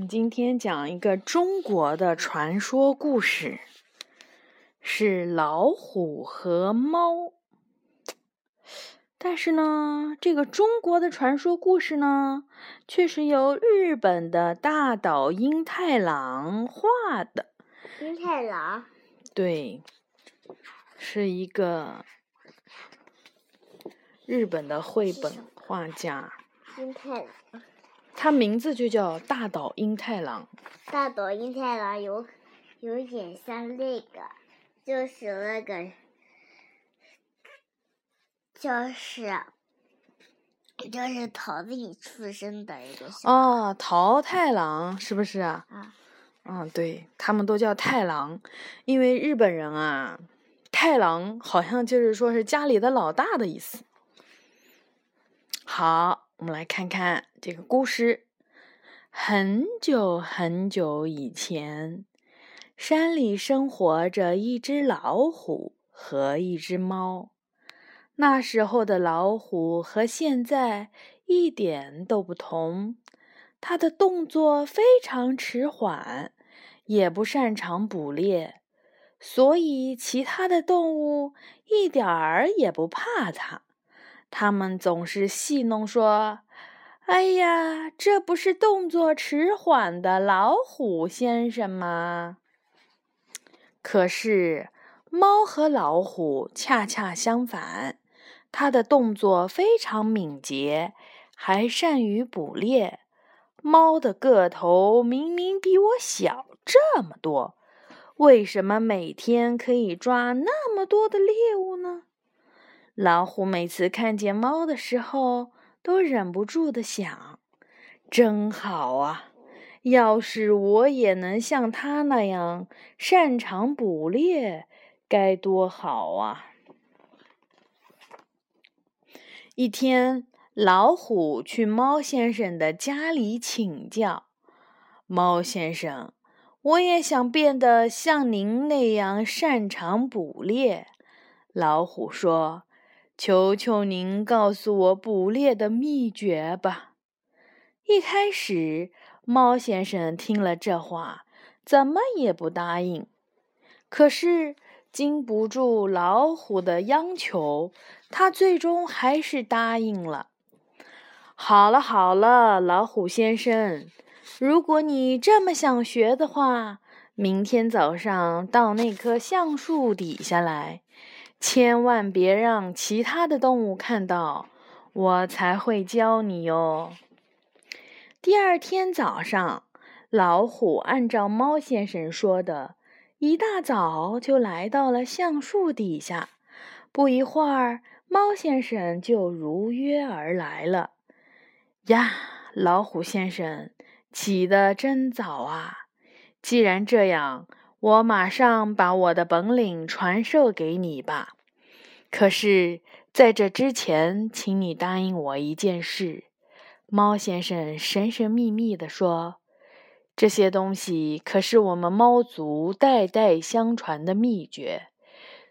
我们今天讲一个中国的传说故事，是老虎和猫。但是呢，这个中国的传说故事呢，却是由日本的大岛英太郎画的。英太郎。对，是一个日本的绘本画家。英太郎。他名字就叫大岛英太郎。大岛英太郎有有点像那个，就是那个，就是就是桃子里出生的一个。哦，桃太郎是不是啊？啊。嗯，对他们都叫太郎，因为日本人啊，太郎好像就是说是家里的老大的意思。好。我们来看看这个故事。很久很久以前，山里生活着一只老虎和一只猫。那时候的老虎和现在一点都不同，它的动作非常迟缓，也不擅长捕猎，所以其他的动物一点儿也不怕它。他们总是戏弄说：“哎呀，这不是动作迟缓的老虎先生吗？”可是，猫和老虎恰恰相反，它的动作非常敏捷，还善于捕猎。猫的个头明明比我小这么多，为什么每天可以抓那么多的猎物？老虎每次看见猫的时候，都忍不住的想：“真好啊！要是我也能像它那样擅长捕猎，该多好啊！”一天，老虎去猫先生的家里请教：“猫先生，我也想变得像您那样擅长捕猎。”老虎说。求求您告诉我捕猎的秘诀吧。一开始，猫先生听了这话，怎么也不答应。可是，经不住老虎的央求，他最终还是答应了。好了好了，老虎先生，如果你这么想学的话，明天早上到那棵橡树底下来。千万别让其他的动物看到，我才会教你哟。第二天早上，老虎按照猫先生说的，一大早就来到了橡树底下。不一会儿，猫先生就如约而来了。呀，老虎先生起得真早啊！既然这样，我马上把我的本领传授给你吧。可是，在这之前，请你答应我一件事。”猫先生神神秘秘地说，“这些东西可是我们猫族代代相传的秘诀，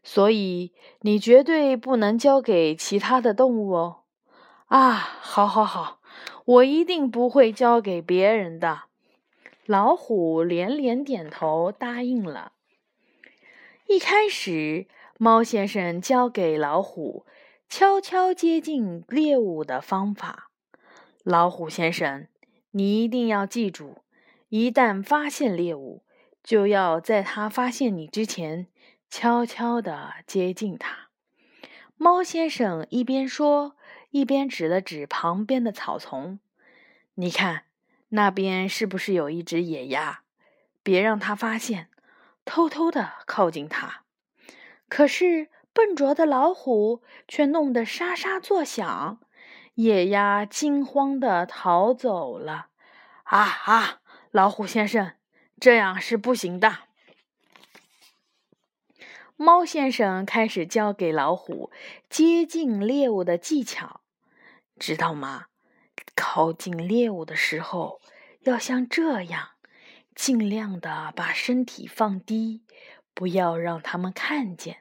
所以你绝对不能交给其他的动物哦。”啊，好，好，好，我一定不会交给别人的。老虎连连点头答应了。一开始，猫先生教给老虎悄悄接近猎物的方法。老虎先生，你一定要记住：一旦发现猎物，就要在它发现你之前，悄悄地接近它。猫先生一边说，一边指了指旁边的草丛：“你看。”那边是不是有一只野鸭？别让它发现，偷偷的靠近它。可是笨拙的老虎却弄得沙沙作响，野鸭惊慌的逃走了。啊啊！老虎先生，这样是不行的。猫先生开始教给老虎接近猎物的技巧，知道吗？靠近猎物的时候，要像这样，尽量的把身体放低，不要让他们看见。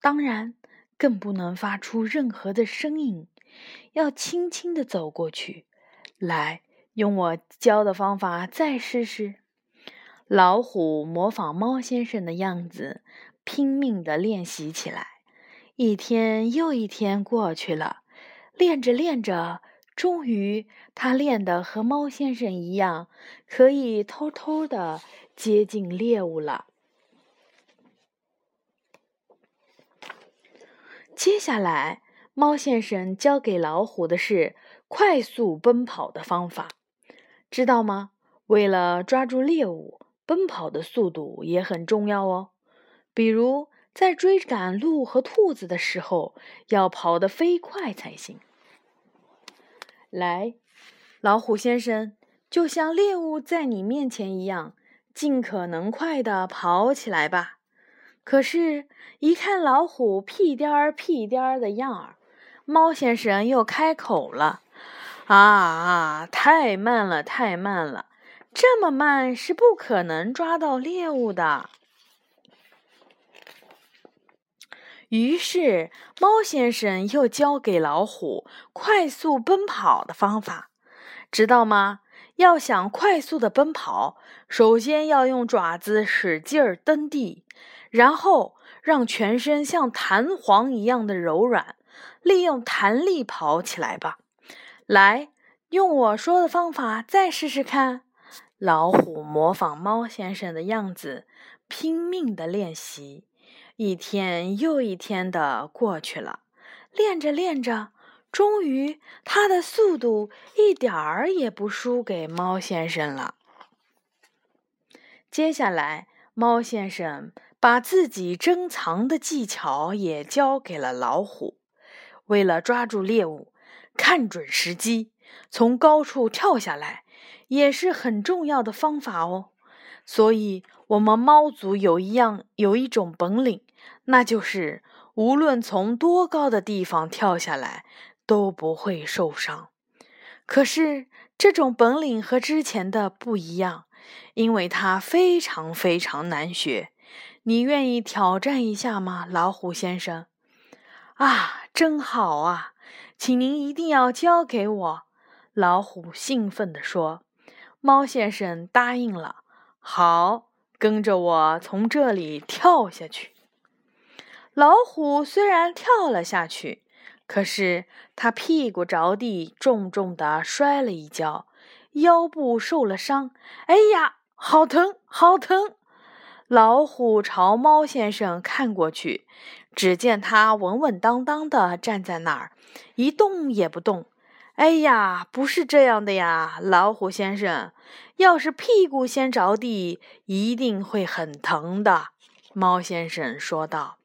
当然，更不能发出任何的声音，要轻轻的走过去。来，用我教的方法再试试。老虎模仿猫先生的样子，拼命的练习起来。一天又一天过去了，练着练着，终于他练得和猫先生一样，可以偷偷地接近猎物了。接下来，猫先生教给老虎的是快速奔跑的方法，知道吗？为了抓住猎物。奔跑的速度也很重要哦，比如在追赶鹿和兔子的时候，要跑得飞快才行。来，老虎先生，就像猎物在你面前一样，尽可能快的跑起来吧。可是，一看老虎屁颠儿屁颠儿的样儿，猫先生又开口了：“啊啊，太慢了，太慢了。”这么慢是不可能抓到猎物的。于是，猫先生又教给老虎快速奔跑的方法，知道吗？要想快速的奔跑，首先要用爪子使劲儿蹬地，然后让全身像弹簧一样的柔软，利用弹力跑起来吧。来，用我说的方法再试试看。老虎模仿猫先生的样子，拼命的练习。一天又一天的过去了，练着练着，终于他的速度一点儿也不输给猫先生了。接下来，猫先生把自己珍藏的技巧也教给了老虎。为了抓住猎物，看准时机，从高处跳下来。也是很重要的方法哦，所以我们猫族有一样有一种本领，那就是无论从多高的地方跳下来都不会受伤。可是这种本领和之前的不一样，因为它非常非常难学。你愿意挑战一下吗，老虎先生？啊，真好啊，请您一定要教给我。老虎兴奋地说。猫先生答应了。好，跟着我从这里跳下去。老虎虽然跳了下去，可是它屁股着地，重重的摔了一跤，腰部受了伤。哎呀，好疼，好疼！老虎朝猫先生看过去，只见他稳稳当当的站在那儿，一动也不动。哎呀，不是这样的呀，老虎先生，要是屁股先着地，一定会很疼的。”猫先生说道。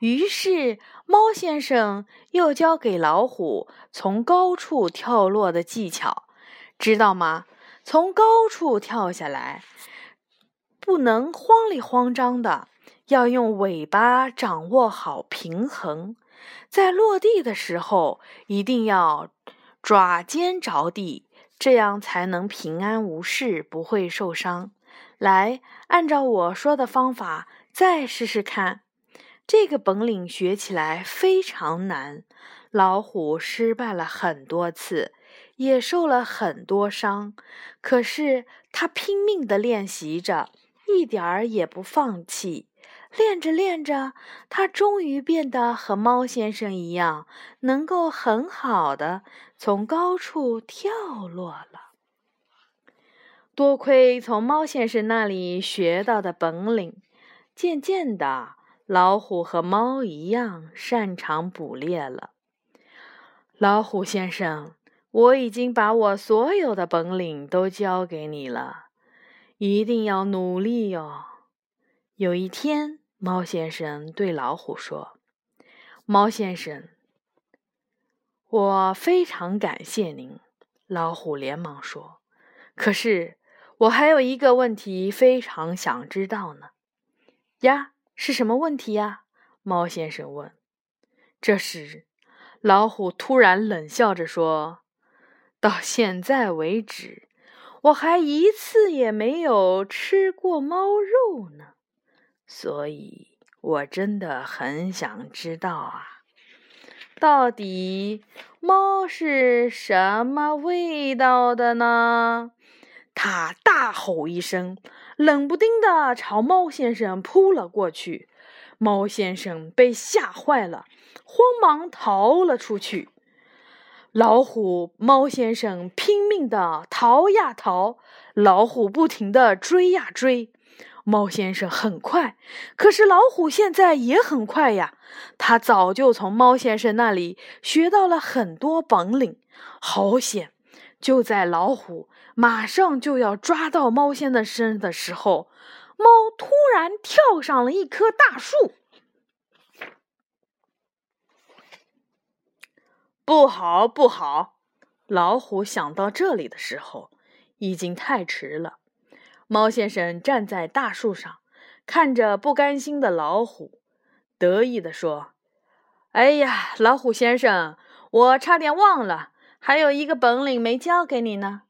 于是，猫先生又教给老虎从高处跳落的技巧，知道吗？从高处跳下来，不能慌里慌张的，要用尾巴掌握好平衡，在落地的时候一定要。爪尖着地，这样才能平安无事，不会受伤。来，按照我说的方法再试试看。这个本领学起来非常难，老虎失败了很多次，也受了很多伤。可是他拼命地练习着，一点儿也不放弃。练着练着，他终于变得和猫先生一样，能够很好的从高处跳落了。多亏从猫先生那里学到的本领，渐渐的，老虎和猫一样擅长捕猎了。老虎先生，我已经把我所有的本领都教给你了，一定要努力哟。有一天。猫先生对老虎说：“猫先生，我非常感谢您。”老虎连忙说：“可是我还有一个问题非常想知道呢。”呀，是什么问题呀？猫先生问。这时，老虎突然冷笑着说：“到现在为止，我还一次也没有吃过猫肉呢。”所以，我真的很想知道啊！到底猫是什么味道的呢？他大吼一声，冷不丁的朝猫先生扑了过去。猫先生被吓坏了，慌忙逃了出去。老虎、猫先生拼命的逃呀逃，老虎不停的追呀追。猫先生很快，可是老虎现在也很快呀。他早就从猫先生那里学到了很多本领。好险！就在老虎马上就要抓到猫先生身的时候，猫突然跳上了一棵大树。不好，不好！老虎想到这里的时候，已经太迟了。猫先生站在大树上，看着不甘心的老虎，得意地说：“哎呀，老虎先生，我差点忘了，还有一个本领没教给你呢，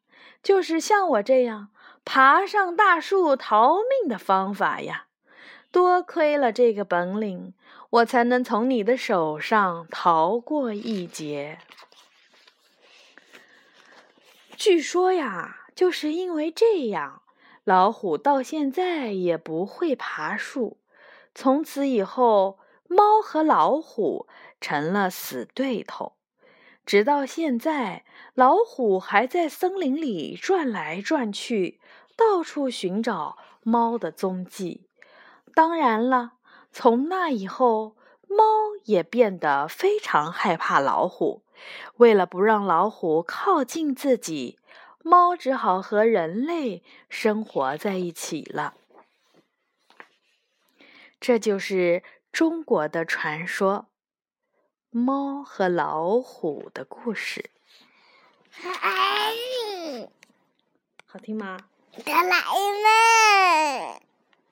就是像我这样爬上大树逃命的方法呀！多亏了这个本领，我才能从你的手上逃过一劫。据说呀，就是因为这样。”老虎到现在也不会爬树。从此以后，猫和老虎成了死对头。直到现在，老虎还在森林里转来转去，到处寻找猫的踪迹。当然了，从那以后，猫也变得非常害怕老虎。为了不让老虎靠近自己，猫只好和人类生活在一起了。这就是中国的传说——猫和老虎的故事。好听吗？哆啦 A 梦。